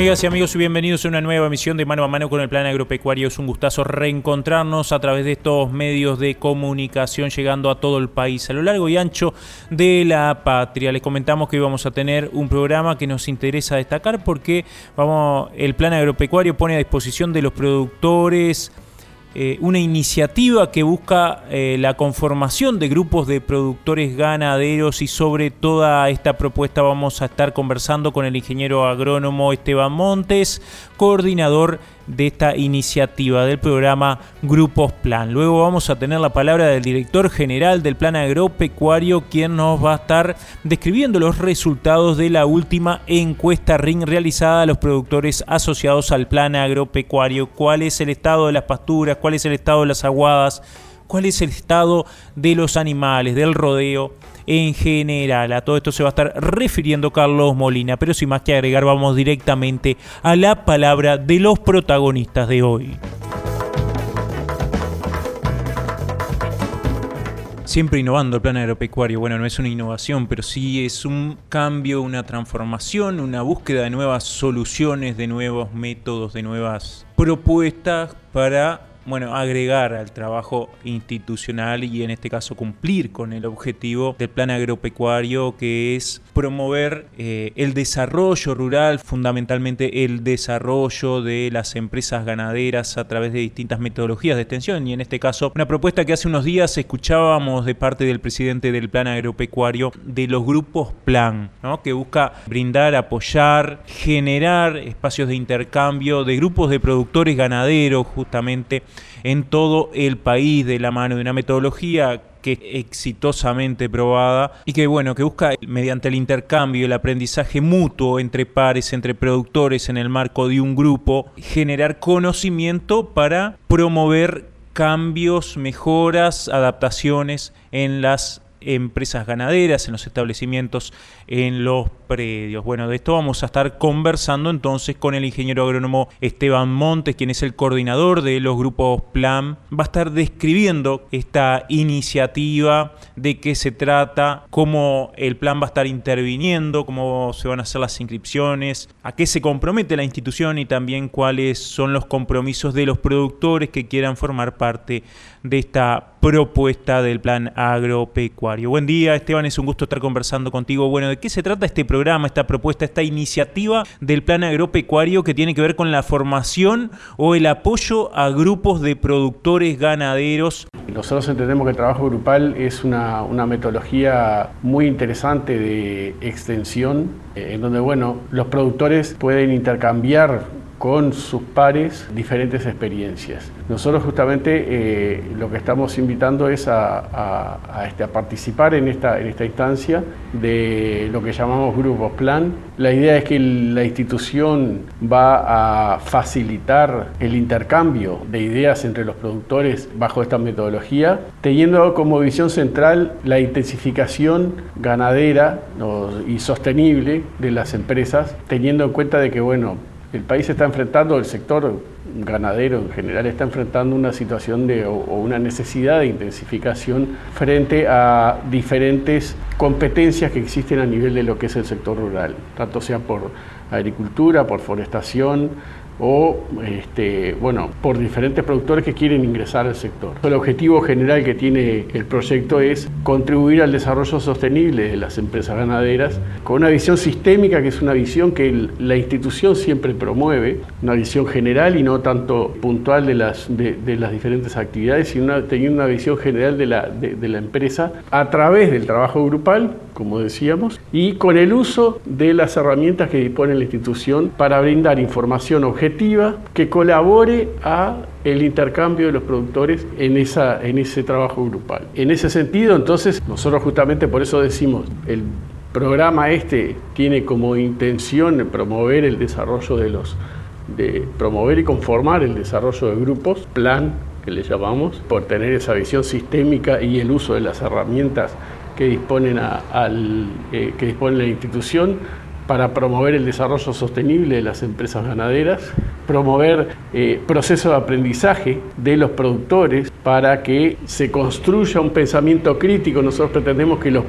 Amigas y amigos, bienvenidos a una nueva emisión de Mano a Mano con el Plan Agropecuario. Es un gustazo reencontrarnos a través de estos medios de comunicación llegando a todo el país, a lo largo y ancho de la patria. Les comentamos que hoy vamos a tener un programa que nos interesa destacar porque vamos, el Plan Agropecuario pone a disposición de los productores eh, una iniciativa que busca eh, la conformación de grupos de productores ganaderos y sobre toda esta propuesta vamos a estar conversando con el ingeniero agrónomo Esteban Montes, coordinador de esta iniciativa del programa Grupos Plan. Luego vamos a tener la palabra del director general del Plan Agropecuario, quien nos va a estar describiendo los resultados de la última encuesta RING realizada a los productores asociados al Plan Agropecuario. ¿Cuál es el estado de las pasturas? ¿Cuál es el estado de las aguadas? ¿Cuál es el estado de los animales, del rodeo? En general. A todo esto se va a estar refiriendo Carlos Molina, pero sin más que agregar vamos directamente a la palabra de los protagonistas de hoy. Siempre innovando el plan agropecuario. Bueno, no es una innovación, pero sí es un cambio, una transformación, una búsqueda de nuevas soluciones, de nuevos métodos, de nuevas propuestas para bueno, agregar al trabajo institucional y en este caso cumplir con el objetivo del plan agropecuario que es promover eh, el desarrollo rural, fundamentalmente el desarrollo de las empresas ganaderas a través de distintas metodologías de extensión. Y en este caso una propuesta que hace unos días escuchábamos de parte del presidente del plan agropecuario de los grupos plan, que busca brindar, apoyar, generar espacios de intercambio de grupos de productores ganaderos justamente en todo el país de la mano de una metodología que exitosamente probada y que bueno, que busca mediante el intercambio, el aprendizaje mutuo entre pares, entre productores en el marco de un grupo, generar conocimiento para promover cambios, mejoras, adaptaciones en las empresas ganaderas, en los establecimientos, en los predios. Bueno, de esto vamos a estar conversando entonces con el ingeniero agrónomo Esteban Montes, quien es el coordinador de los grupos Plan. Va a estar describiendo esta iniciativa, de qué se trata, cómo el plan va a estar interviniendo, cómo se van a hacer las inscripciones, a qué se compromete la institución y también cuáles son los compromisos de los productores que quieran formar parte de esta propuesta del plan agropecuario. Buen día, Esteban, es un gusto estar conversando contigo. Bueno, ¿de qué se trata este esta propuesta, esta iniciativa del plan agropecuario que tiene que ver con la formación o el apoyo a grupos de productores ganaderos? Nosotros entendemos que el trabajo grupal es una, una metodología muy interesante de extensión, eh, en donde bueno, los productores pueden intercambiar con sus pares diferentes experiencias. Nosotros justamente eh, lo que estamos invitando es a, este, a, participar en esta, en esta instancia de lo que llamamos grupos plan. La idea es que la institución va a facilitar el intercambio de ideas entre los productores bajo esta metodología, teniendo como visión central la intensificación ganadera y sostenible de las empresas, teniendo en cuenta de que, bueno, el país está enfrentando, el sector ganadero en general está enfrentando una situación de, o, una necesidad de intensificación frente a diferentes competencias que existen a nivel de lo que es el sector rural, tanto sea por agricultura, por forestación, o este, bueno, por diferentes productores que quieren ingresar al sector. El objetivo general que tiene el proyecto es contribuir al desarrollo sostenible de las empresas ganaderas con una visión sistémica que es una visión que la institución siempre promueve, una visión general y no tanto puntual de las, de, las diferentes actividades, sino teniendo una visión general de la, de la empresa a través del trabajo grupal, como decíamos, y con el uso de las herramientas que dispone la institución para brindar información objetiva que colabore a el intercambio de los productores en, esa, en ese trabajo grupal. En ese sentido, entonces, nosotros justamente por eso decimos, el programa este tiene como intención promover el desarrollo de los de promover y conformar el desarrollo de grupos, plan que le llamamos, por tener esa visión sistémica y el uso de las herramientas que disponen al, eh, que dispone la institución para promover el desarrollo sostenible de las empresas ganaderas, promover eh, procesos de aprendizaje de los productores para que se construya un pensamiento crítico. Nosotros pretendemos que los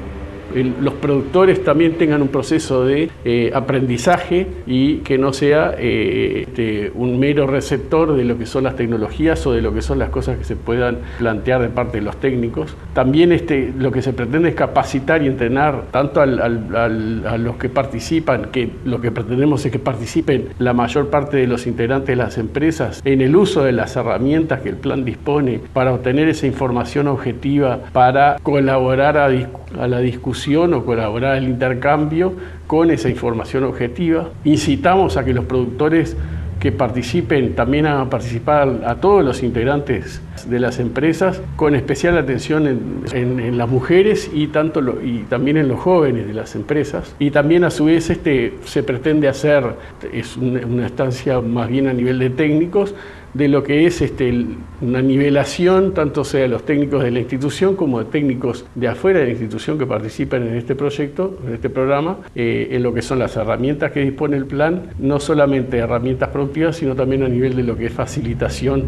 los productores también tengan un proceso de eh, aprendizaje y que no sea eh, este, un mero receptor de lo que son las tecnologías o de lo que son las cosas que se puedan plantear de parte de los técnicos. También este, lo que se pretende es capacitar y entrenar tanto a los que participan, que lo que pretendemos es que participen la mayor parte de los integrantes de las empresas en el uso de las herramientas que el plan dispone para obtener esa información objetiva, para colaborar a, a la discusión o colaborar en el intercambio con esa información objetiva. Incitamos a que los productores que participen, también a participar a todos los integrantes de las empresas, con especial atención en, las mujeres y, tanto y también en los jóvenes de las empresas. Y también a su vez este, se pretende hacer, es una, una estancia más bien a nivel de técnicos, de lo que es este, una nivelación, tanto sea de los técnicos de la institución como de técnicos de afuera de la institución que participan en este proyecto, en este programa, eh, en lo que son las herramientas que dispone el plan, no solamente herramientas productivas, sino también a nivel de lo que es facilitación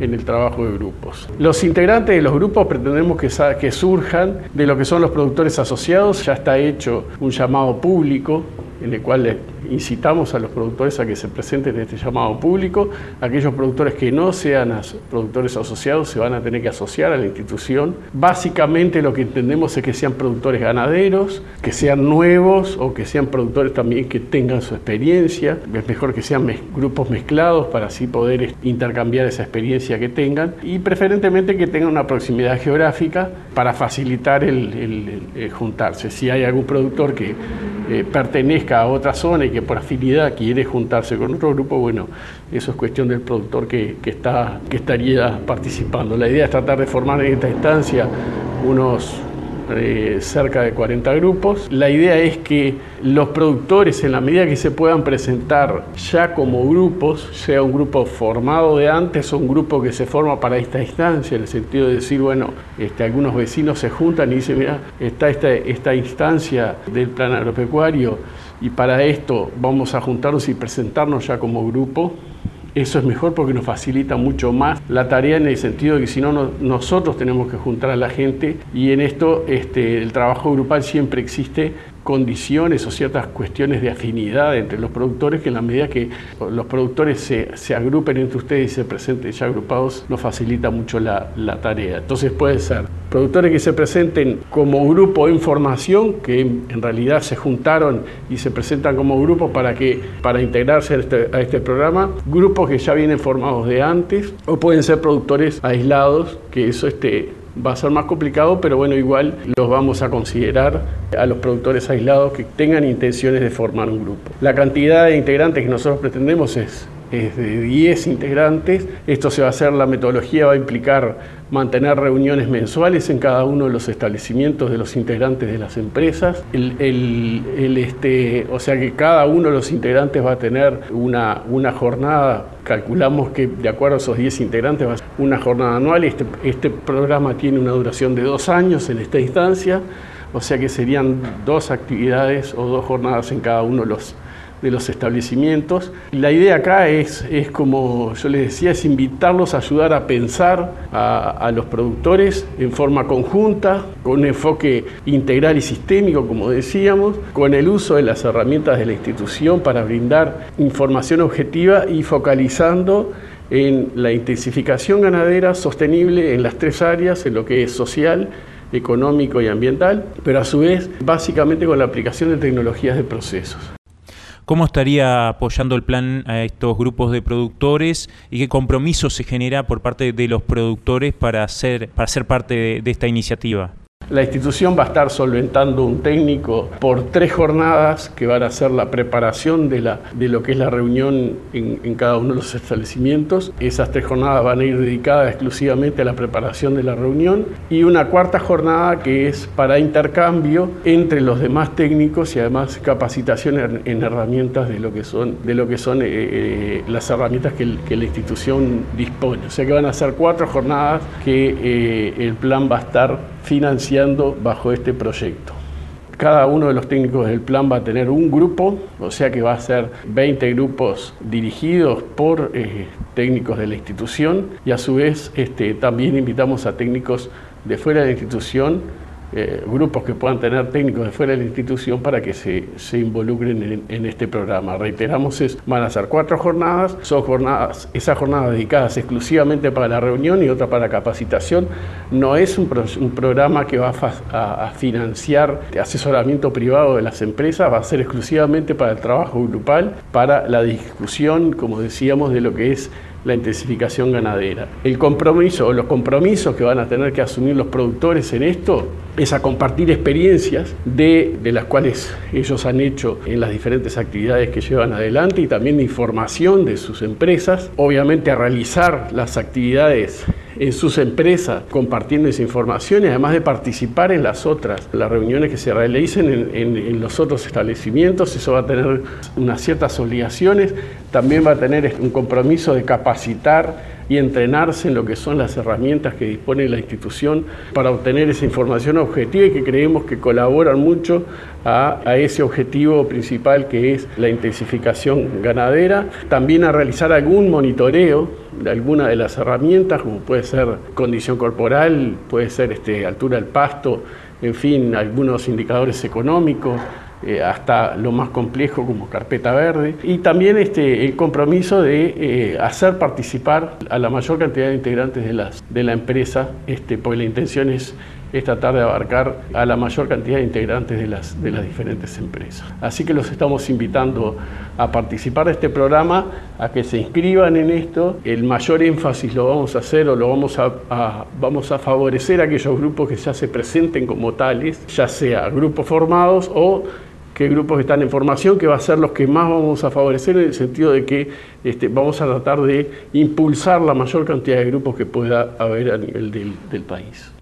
en el trabajo de grupos. Los integrantes de los grupos pretendemos que, que surjan de lo que son los productores asociados, ya está hecho un llamado público en el cual incitamos a los productores a que se presenten en este llamado público. Aquellos productores que no sean productores asociados se van a tener que asociar a la institución. Básicamente lo que entendemos es que sean productores ganaderos, que sean nuevos o que sean productores también que tengan su experiencia. Es mejor que sean grupos mezclados para así poder intercambiar esa experiencia que tengan y preferentemente que tengan una proximidad geográfica para facilitar el, juntarse. Si hay algún productor que eh, pertenezca a otra zona y que por afinidad quiere juntarse con otro grupo, bueno, eso es cuestión del productor que, está, que estaría participando. La idea es tratar de formar en esta instancia unos eh, cerca de 40 grupos. La idea es que los productores, en la medida que se puedan presentar ya como grupos, sea un grupo formado de antes o un grupo que se forma para esta instancia, en el sentido de decir, bueno, este, algunos vecinos se juntan y dicen, mira, está esta, esta instancia del plan agropecuario y para esto vamos a juntarnos y presentarnos ya como grupo. Eso es mejor porque nos facilita mucho más la tarea en el sentido de que si no, nosotros tenemos que juntar a la gente. Y en esto este, el trabajo grupal siempre existe condiciones o ciertas cuestiones de afinidad entre los productores que en la medida que los productores se, agrupen entre ustedes y se presenten ya agrupados nos facilita mucho la, tarea. Entonces puede ser productores que se presenten como grupo en formación, que en realidad se juntaron y se presentan como grupo para, que, para integrarse a este, a este programa, grupos que ya vienen formados de antes, o pueden ser productores aislados, que eso este, va a ser más complicado, pero bueno, igual los vamos a considerar a los productores aislados que tengan intenciones de formar un grupo. La cantidad de integrantes que nosotros pretendemos es, es de 10 integrantes. Esto se va a hacer, la metodología va a implicar mantener reuniones mensuales en cada uno de los establecimientos de los integrantes de las empresas. El, este, o sea que cada uno de los integrantes va a tener una, una jornada, calculamos que de acuerdo a esos 10 integrantes va a ser una jornada anual. Este, este programa tiene una duración de dos años en esta instancia, o sea que serían dos actividades o dos jornadas en cada uno de los de los establecimientos. La idea acá es, es, como yo les decía, es invitarlos a ayudar a pensar a, los productores en forma conjunta, con un enfoque integral y sistémico, como decíamos, con el uso de las herramientas de la institución para brindar información objetiva y focalizando en la intensificación ganadera sostenible en las tres áreas, en lo que es social, económico y ambiental, pero a su vez básicamente con la aplicación de tecnologías de procesos. ¿Cómo estaría apoyando el plan a estos grupos de productores y qué compromiso se genera por parte de los productores para ser, para ser parte de, esta iniciativa? La institución va a estar solventando un técnico por tres jornadas que van a ser la preparación de, lo que es la reunión en, en cada uno de los establecimientos. Esas tres jornadas van a ir dedicadas exclusivamente a la preparación de la reunión y una cuarta jornada que es para intercambio entre los demás técnicos y además capacitación en, herramientas de lo que son, de lo que son eh, eh, las herramientas que, la institución dispone. O sea que van a ser cuatro jornadas que eh, el plan va a estar financiando bajo este proyecto. Cada uno de los técnicos del plan va a tener un grupo, o sea que va a ser 20 grupos dirigidos por técnicos de la institución y a su vez este, también invitamos a técnicos de fuera de la institución eh, grupos que puedan tener técnicos de fuera de la institución para que se, se involucren en, este programa. Reiteramos, es, van a ser cuatro jornadas, son jornadas, esas jornadas dedicadas exclusivamente para la reunión y otra para capacitación. No es un, programa que va a, financiar asesoramiento privado de las empresas, va a ser exclusivamente para el trabajo grupal, para la discusión, como decíamos, de lo que es la intensificación ganadera. El compromiso o los compromisos que van a tener que asumir los productores en esto es a compartir experiencias de, de, las cuales ellos han hecho en las diferentes actividades que llevan adelante y también información de sus empresas, obviamente a realizar las actividades en sus empresas compartiendo esa información y además de participar en las otras, las reuniones que se realicen en, los otros establecimientos, eso va a tener unas ciertas obligaciones, también va a tener un compromiso de capacitar y entrenarse en lo que son las herramientas que dispone la institución para obtener esa información objetiva y que creemos que colaboran mucho a, ese objetivo principal que es la intensificación ganadera. También a realizar algún monitoreo de alguna de las herramientas, como puede ser condición corporal, puede ser este, altura del pasto, en fin, algunos indicadores económicos. Eh, hasta lo más complejo como carpeta verde, y también este, el compromiso de eh, hacer participar a la mayor cantidad de integrantes de, las, de la empresa, este, porque la intención es es tratar abarcar a la mayor cantidad de integrantes de las, de las diferentes empresas. Así que los estamos invitando a participar de este programa, a que se inscriban en esto. El mayor énfasis lo vamos a hacer o lo vamos a, vamos a favorecer a aquellos grupos que ya se presenten como tales, ya sea grupos formados o que grupos están en formación, que va a ser los que más vamos a favorecer en el sentido de que este, vamos a tratar de impulsar la mayor cantidad de grupos que pueda haber a nivel del país.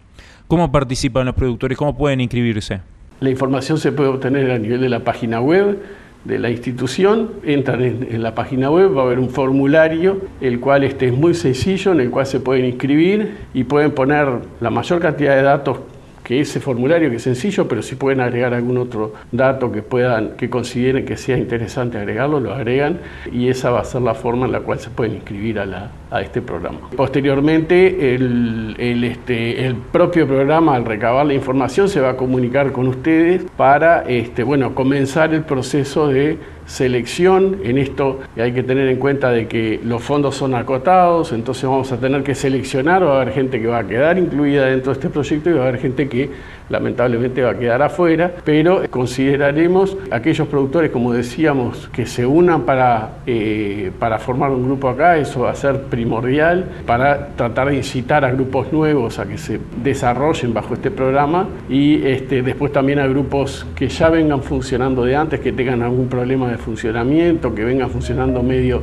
¿Cómo participan los productores? ¿Cómo pueden inscribirse? La información se puede obtener a nivel de la página web de la institución, entran en, la página web, va a haber un formulario, el cual este es muy sencillo, en el cual se pueden inscribir y pueden poner la mayor cantidad de datos que ese formulario que es sencillo, pero si pueden agregar algún otro dato que puedan, que consideren que sea interesante agregarlo, lo agregan y esa va a ser la forma en la cual se pueden inscribir a, la, a este programa. Posteriormente, el, el, este, el propio programa, al recabar la información, se va a comunicar con ustedes para este, bueno, comenzar el proceso de selección. En esto hay que tener en cuenta de que los fondos son acotados, entonces vamos a tener que seleccionar, va a haber gente que va a quedar incluida dentro de este proyecto y va a haber gente que lamentablemente va a quedar afuera, pero consideraremos aquellos productores, como decíamos, que se unan para, eh, para formar un grupo acá, eso va a ser primordial para tratar de incitar a grupos nuevos a que se desarrollen bajo este programa y este, después también a grupos que ya vengan funcionando de antes, que tengan algún problema de funcionamiento, que vengan funcionando medio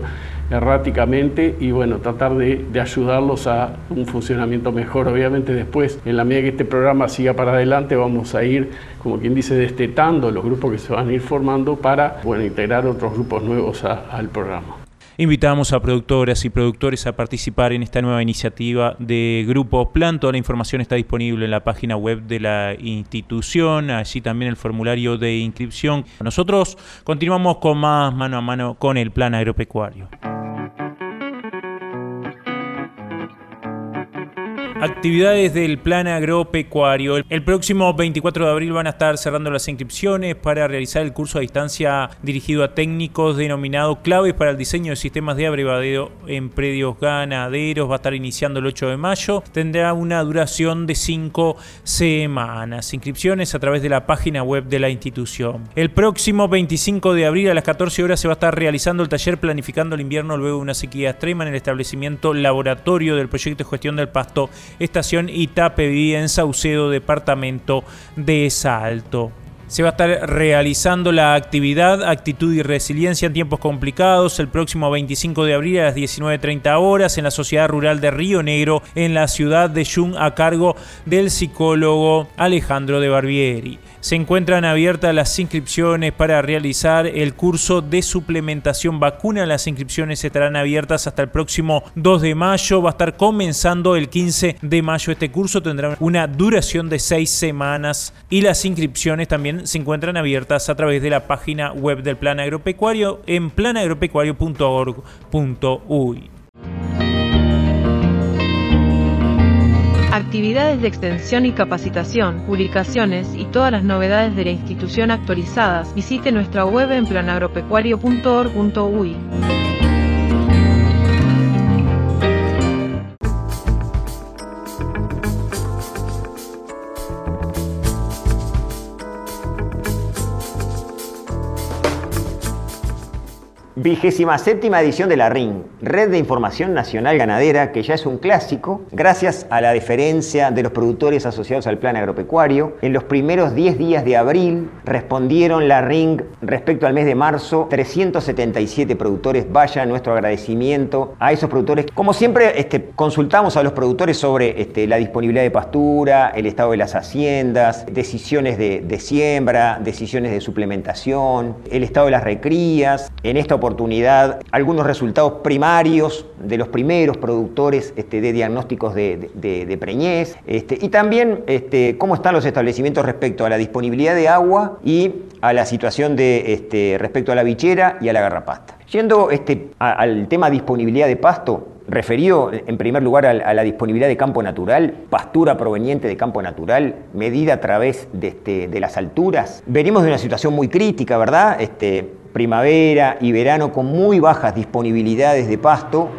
erráticamente y bueno, tratar de, ayudarlos a un funcionamiento mejor. Obviamente después, en la medida que este programa siga para adelante, vamos a ir, como quien dice, destetando los grupos que se van a ir formando para bueno, integrar otros grupos nuevos al programa. Invitamos a productoras y productores a participar en esta nueva iniciativa de Grupo Plan. Toda la información está disponible en la página web de la institución, allí también el formulario de inscripción. Nosotros continuamos con más mano a mano con el plan agropecuario. Actividades del plan agropecuario. El próximo 24 de abril van a estar cerrando las inscripciones para realizar el curso a distancia dirigido a técnicos denominado Claves para el diseño de sistemas de abrevadero en predios ganaderos. Va a estar iniciando el 8 de mayo. Tendrá una duración de 5 semanas. Inscripciones a través de la página web de la institución. El próximo 25 de abril a las 14 horas se va a estar realizando el taller Planificando el invierno luego de una sequía extrema en el establecimiento laboratorio del proyecto de gestión del pasto estación Itapeví en Saucedo, departamento de Salto. Se va a estar realizando la actividad Actitud y Resiliencia en tiempos complicados el próximo 25 de abril a las 19.30 horas en la Sociedad Rural de Río Negro en la ciudad de Yung a cargo del psicólogo Alejandro de Barbieri se encuentran abiertas las inscripciones para realizar el curso de suplementación vacuna. Las inscripciones estarán abiertas hasta el próximo 2 de mayo. Va a estar comenzando el 15 de mayo. Este curso tendrá una duración de seis semanas y las inscripciones también se encuentran abiertas a través de la página web del Plan Agropecuario en planagropecuario.org.uy. actividades de extensión y capacitación, publicaciones y todas las novedades de la institución actualizadas, visite nuestra web en planagropecuario.org.uy. Vigésima séptima edición de la RIN, Red de Información Nacional Ganadera, que ya es un clásico, gracias a la deferencia de los productores asociados al plan agropecuario. En los primeros 10 días de abril respondieron la RIN respecto al mes de marzo 377 productores. Vaya nuestro agradecimiento a esos productores. Como siempre, este, consultamos a los productores sobre este, la disponibilidad de pastura, el estado de las haciendas, decisiones de, de siembra, decisiones de suplementación, el estado de las recrías. En esta oportunidad, algunos resultados primarios de los primeros productores este, de diagnósticos de, preñez este, y también este, cómo están los establecimientos respecto a la disponibilidad de agua y a la situación de, este, respecto a la bichera y a la garrapasta. Yendo este, al tema disponibilidad de pasto, referido en primer lugar a, la disponibilidad de campo natural, pastura proveniente de campo natural, medida a través de, las alturas. Venimos de una situación muy crítica, ¿verdad? Primavera y verano con muy bajas disponibilidades de pasto,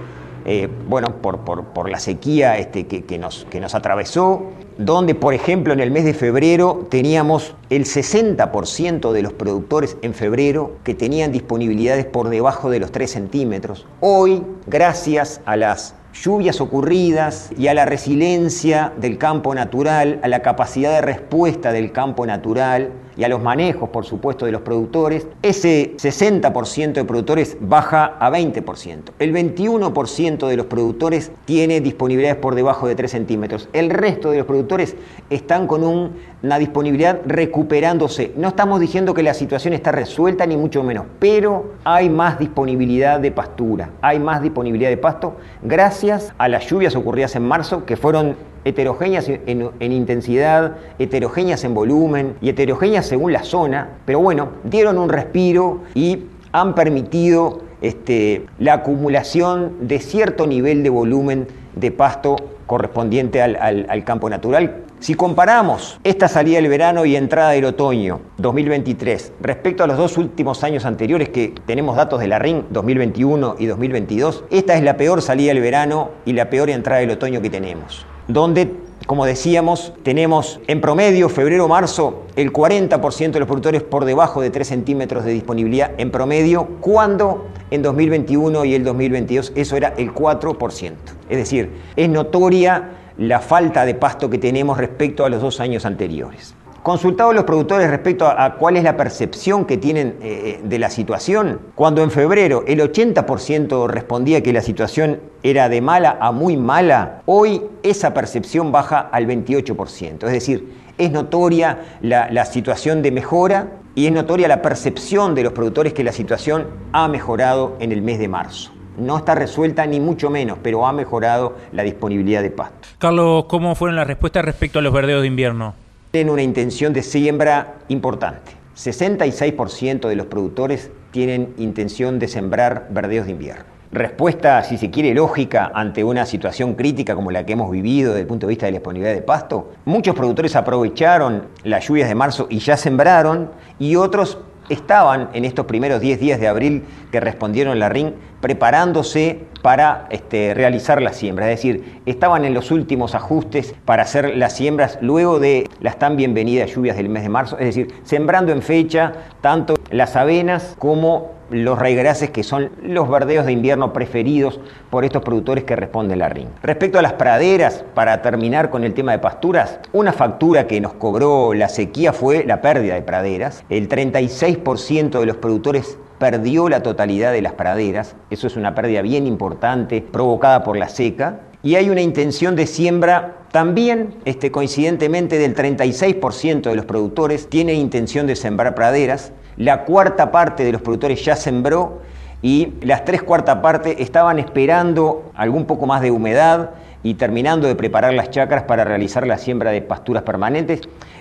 eh, bueno, por, la sequía este, que, nos, que nos atravesó, donde, por ejemplo, en el mes de febrero teníamos el 60% de los productores en febrero que tenían disponibilidades por debajo de los 3 centímetros. Hoy, gracias a las lluvias ocurridas y a la resiliencia del campo natural, a la capacidad de respuesta del campo natural y a los manejos, por supuesto, de los productores, ese 60% de productores baja a 20%. El 21% de los productores tiene disponibilidades por debajo de 3 centímetros. El resto de los productores están con una disponibilidad recuperándose. No estamos diciendo que la situación está resuelta, ni mucho menos, pero hay más disponibilidad de pastura, hay más disponibilidad de pasto gracias a las lluvias ocurridas en marzo que fueron heterogéneas en, intensidad, heterogéneas en volumen y heterogéneas según la zona, pero bueno, dieron un respiro y han permitido este, la acumulación de cierto nivel de volumen de pasto correspondiente al, campo natural. Si comparamos esta salida del verano y entrada del otoño 2023 respecto a los dos últimos años anteriores que tenemos datos de la RIN 2021 y 2022, esta es la peor salida del verano y la peor entrada del otoño que tenemos donde, como decíamos, tenemos en promedio, febrero-marzo, el 40% de los productores por debajo de 3 centímetros de disponibilidad en promedio, cuando en 2021 y el 2022 eso era el 4%. Es decir, es notoria la falta de pasto que tenemos respecto a los dos años anteriores. Consultados los productores respecto a, cuál es la percepción que tienen eh, de la situación, cuando en febrero el 80% respondía que la situación era de mala a muy mala, hoy esa percepción baja al 28%. Es decir, es notoria la, la situación de mejora y es notoria la percepción de los productores que la situación ha mejorado en el mes de marzo. No está resuelta ni mucho menos, pero ha mejorado la disponibilidad de pasto. Carlos, ¿cómo fueron las respuestas respecto a los verdeos de invierno? Tienen una intención de siembra importante. 66% de los productores tienen intención de sembrar verdeos de invierno. Respuesta, si se quiere, lógica ante una situación crítica como la que hemos vivido desde el punto de vista de la disponibilidad de pasto. Muchos productores aprovecharon las lluvias de marzo y ya sembraron y otros estaban en estos primeros 10 días de abril que respondieron la RIN preparándose para este, realizar la siembra. Es decir, estaban en los últimos ajustes para hacer las siembras luego de las tan bienvenidas lluvias del mes de marzo. Es decir, sembrando en fecha tanto las avenas como los raigrases que son los verdeos de invierno preferidos por estos productores que responden la RIN. Respecto a las praderas, para terminar con el tema de pasturas, una factura que nos cobró la sequía fue la pérdida de praderas. El 36% de los productores perdió la totalidad de las praderas, eso es una pérdida bien importante provocada por la seca, y hay una intención de siembra también, este, coincidentemente, del 36% de los productores tiene intención de sembrar praderas, la cuarta parte de los productores ya sembró y las tres cuartas partes estaban esperando algún poco más de humedad y terminando de preparar las chacras para realizar la siembra de pasturas permanentes,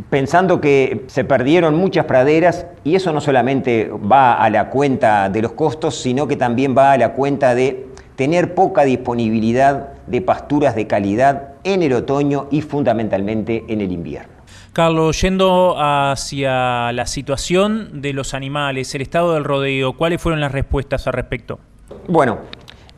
pensando que se perdieron muchas praderas y eso no solamente va a la cuenta de los costos, sino que también va a la cuenta de tener poca disponibilidad de pasturas de calidad en el otoño y fundamentalmente en el invierno. Carlos, yendo hacia la situación de los animales, el estado del rodeo, ¿cuáles fueron las respuestas al respecto? Bueno,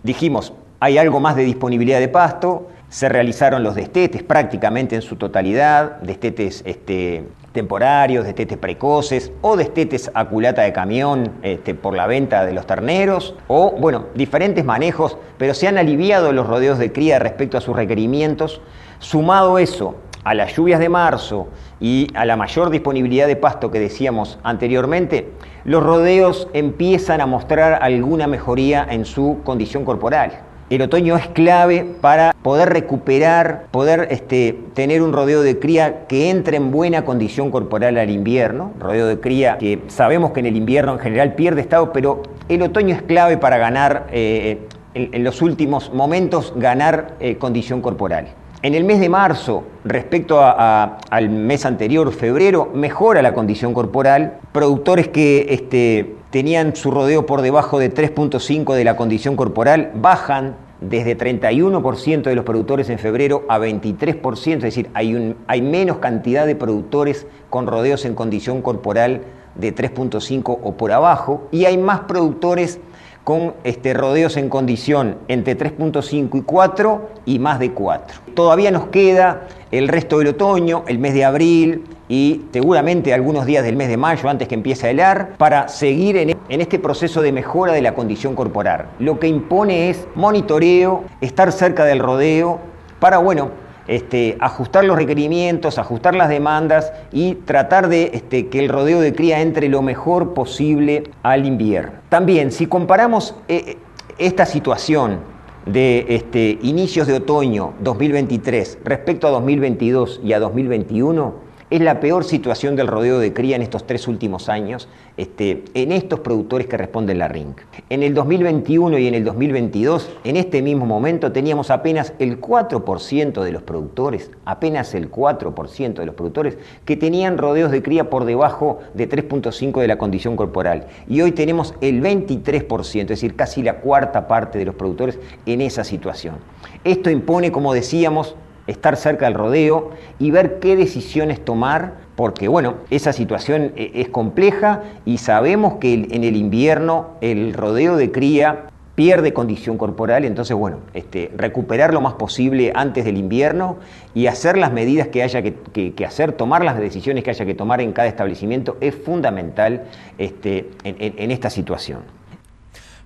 dijimos, hay algo más de disponibilidad de pasto, se realizaron los destetes prácticamente en su totalidad, destetes este, temporarios, destetes precoces o destetes a culata de camión este, por la venta de los terneros o, bueno, diferentes manejos, pero se han aliviado los rodeos de cría respecto a sus requerimientos. Sumado eso a las lluvias de marzo y a la mayor disponibilidad de pasto que decíamos anteriormente, los rodeos empiezan a mostrar alguna mejoría en su condición corporal. El otoño es clave para poder recuperar, poder este, tener un rodeo de cría que entre en buena condición corporal al invierno. Rodeo de cría que sabemos que en el invierno en general pierde estado, pero el otoño es clave para ganar, eh, en, los últimos momentos, ganar eh, condición corporal. En el mes de marzo, respecto al mes anterior, febrero, mejora la condición corporal. Productores que este, tenían su rodeo por debajo de 3.5 de la condición corporal bajan desde 31% de los productores en febrero a 23%, es decir, hay, hay menos cantidad de productores con rodeos en condición corporal de 3.5 o por abajo, y hay más productores con este, rodeos en condición entre 3.5 y 4 y más de 4. Todavía nos queda el resto del otoño, el mes de abril y seguramente algunos días del mes de mayo antes que empiece el AR para seguir en, en este proceso de mejora de la condición corporal. Lo que impone es monitoreo, estar cerca del rodeo para, bueno, este, ajustar los requerimientos, ajustar las demandas y tratar de este, que el rodeo de cría entre lo mejor posible al invierno. También, si comparamos eh, esta situación de este, inicios de otoño 2023 respecto a 2022 y a 2021, es la peor situación del rodeo de cría en estos tres últimos años, este, en estos productores que responden la RINC. En el 2021 y en el 2022, en este mismo momento, teníamos apenas el 4% de los productores, apenas el 4% de los productores que tenían rodeos de cría por debajo de 3.5 de la condición corporal. Y hoy tenemos el 23%, es decir, casi la cuarta parte de los productores en esa situación. Esto impone, como decíamos, estar cerca del rodeo y ver qué decisiones tomar, porque bueno, esa situación eh, es compleja y sabemos que en el invierno el rodeo de cría pierde condición corporal, entonces bueno, este, recuperar lo más posible antes del invierno y hacer las medidas que haya que, hacer, tomar las decisiones que haya que tomar en cada establecimiento es fundamental este, en, esta situación.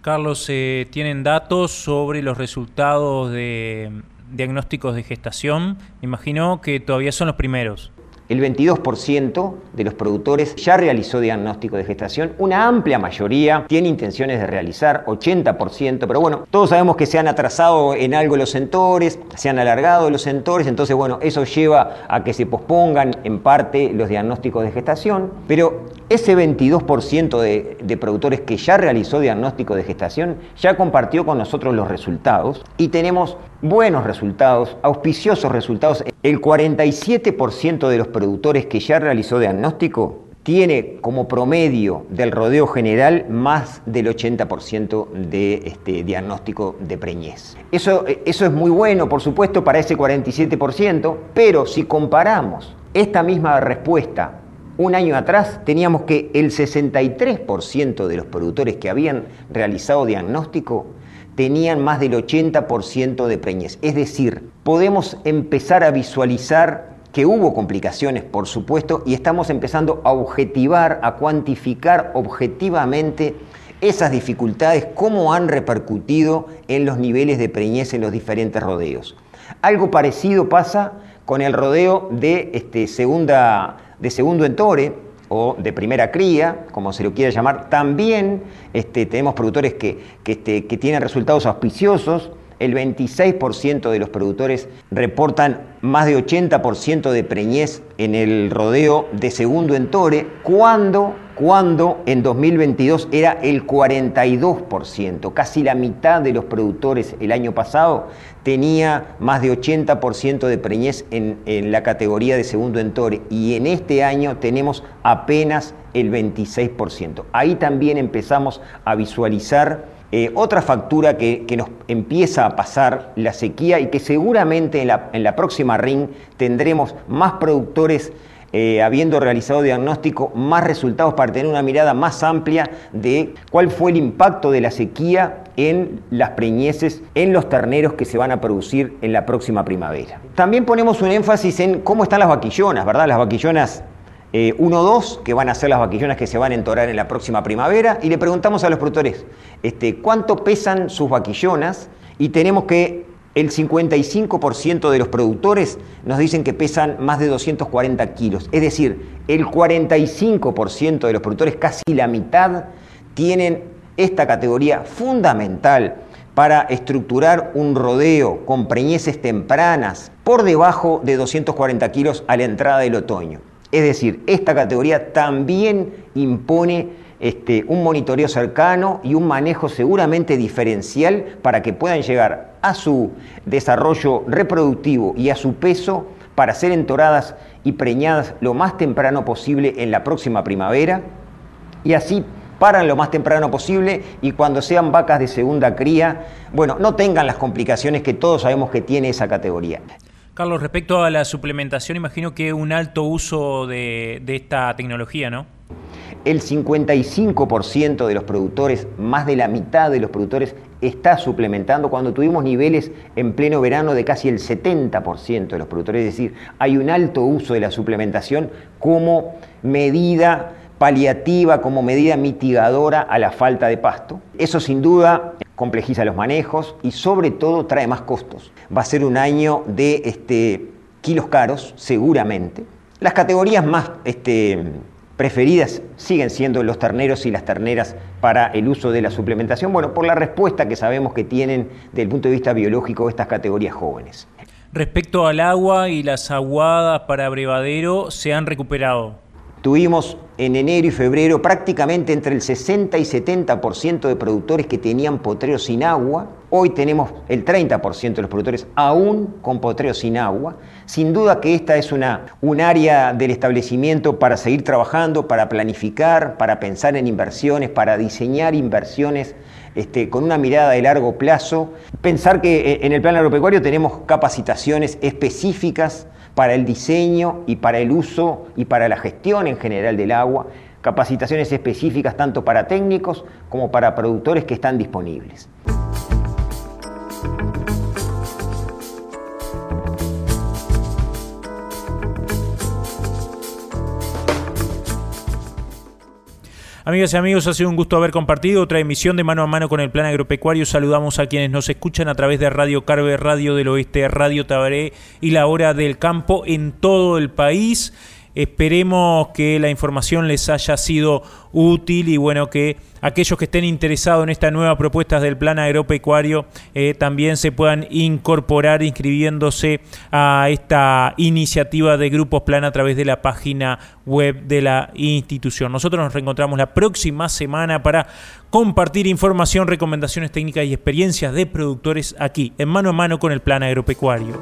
Carlos, eh, ¿tienen datos sobre los resultados de, diagnósticos de gestación, me imagino que todavía son los primeros. El 22% de los productores ya realizó diagnóstico de gestación, una amplia mayoría tiene intenciones de realizar, 80%, pero bueno, todos sabemos que se han atrasado en algo los sentores, se han alargado los sentores, entonces bueno, eso lleva a que se pospongan en parte los diagnósticos de gestación, pero ese 22% de, productores que ya realizó diagnóstico de gestación ya compartió con nosotros los resultados y tenemos buenos resultados, auspiciosos resultados. El 47% de los productores que ya realizó diagnóstico tiene como promedio del rodeo general más del 80% de este diagnóstico de preñez. Eso, eso es muy bueno, por supuesto, para ese 47%, pero si comparamos esta misma respuesta un año atrás, teníamos que el 63% de los productores que habían realizado diagnóstico tenían más del 80% de preñez. Es decir, podemos empezar a visualizar que hubo complicaciones, por supuesto, y estamos empezando a objetivar, a cuantificar objetivamente esas dificultades, cómo han repercutido en los niveles de preñez en los diferentes rodeos. Algo parecido pasa con el rodeo de, este, segunda, de segundo entore, o de primera cría, como se lo quiera llamar, también este, tenemos productores que, este, que tienen resultados auspiciosos. El 26% de los productores reportan más de 80% de preñez en el rodeo de segundo entore, cuando cuando en 2022 era el 42%, casi la mitad de los productores el año pasado tenía más de 80% de preñez en, la categoría de segundo entore y en este año tenemos apenas el 26%. Ahí también empezamos a visualizar eh, otra factura que, nos empieza a pasar, la sequía, y que seguramente en la, en la próxima RING tendremos más productores eh, habiendo realizado diagnóstico, más resultados para tener una mirada más amplia de cuál fue el impacto de la sequía en las preñeces, en los terneros que se van a producir en la próxima primavera. También ponemos un énfasis en cómo están las vaquillonas, ¿verdad? Las vaquillonas 1-2, eh, que van a ser las vaquillonas que se van a entorar en la próxima primavera, y le preguntamos a los productores este, cuánto pesan sus vaquillonas, y tenemos que el 55% de los productores nos dicen que pesan más de 240 kilos. Es decir, el 45% de los productores, casi la mitad, tienen esta categoría fundamental para estructurar un rodeo con preñeces tempranas por debajo de 240 kilos a la entrada del otoño. Es decir, esta categoría también impone este, un monitoreo cercano y un manejo seguramente diferencial para que puedan llegar a su desarrollo reproductivo y a su peso para ser entoradas y preñadas lo más temprano posible en la próxima primavera y así paran lo más temprano posible y cuando sean vacas de segunda cría, bueno, no tengan las complicaciones que todos sabemos que tiene esa categoría. Carlos, respecto a la suplementación, imagino que un alto uso de, esta tecnología, ¿no? el 55% de los productores, más de la mitad de los productores, está suplementando cuando tuvimos niveles en pleno verano de casi el 70% de los productores. Es decir, hay un alto uso de la suplementación como medida paliativa, como medida mitigadora a la falta de pasto. Eso sin duda complejiza los manejos y sobre todo trae más costos. Va a ser un año de este, kilos caros, seguramente. Las categorías más... Este, preferidas siguen siendo los terneros y las terneras para el uso de la suplementación? Bueno, por la respuesta que sabemos que tienen desde el punto de vista biológico estas categorías jóvenes. Respecto al agua y las aguadas para brevadero, ¿se han recuperado? Tuvimos en enero y febrero prácticamente entre el 60 y 70% de productores que tenían potrero sin agua. Hoy tenemos el 30% de los productores aún con potrero sin agua. Sin duda que esta es una, un área del establecimiento para seguir trabajando, para planificar, para pensar en inversiones, para diseñar inversiones este, con una mirada de largo plazo. Pensar que eh, en el plan agropecuario tenemos capacitaciones específicas para el diseño y para el uso y para la gestión en general del agua, capacitaciones específicas tanto para técnicos como para productores que están disponibles. Amigas y amigos, ha sido un gusto haber compartido otra emisión de Mano a Mano con el Plan Agropecuario. Saludamos a quienes nos escuchan a través de Radio Carve, Radio del Oeste, Radio Tabaré y La Hora del Campo en todo el país. Esperemos que la información les haya sido útil y bueno, que aquellos que estén interesados en esta nueva propuesta del plan agropecuario eh, también se puedan incorporar inscribiéndose a esta iniciativa de Grupos Plan a través de la página web de la institución. Nosotros nos reencontramos la próxima semana para compartir información, recomendaciones técnicas y experiencias de productores aquí, en mano a mano con el plan agropecuario.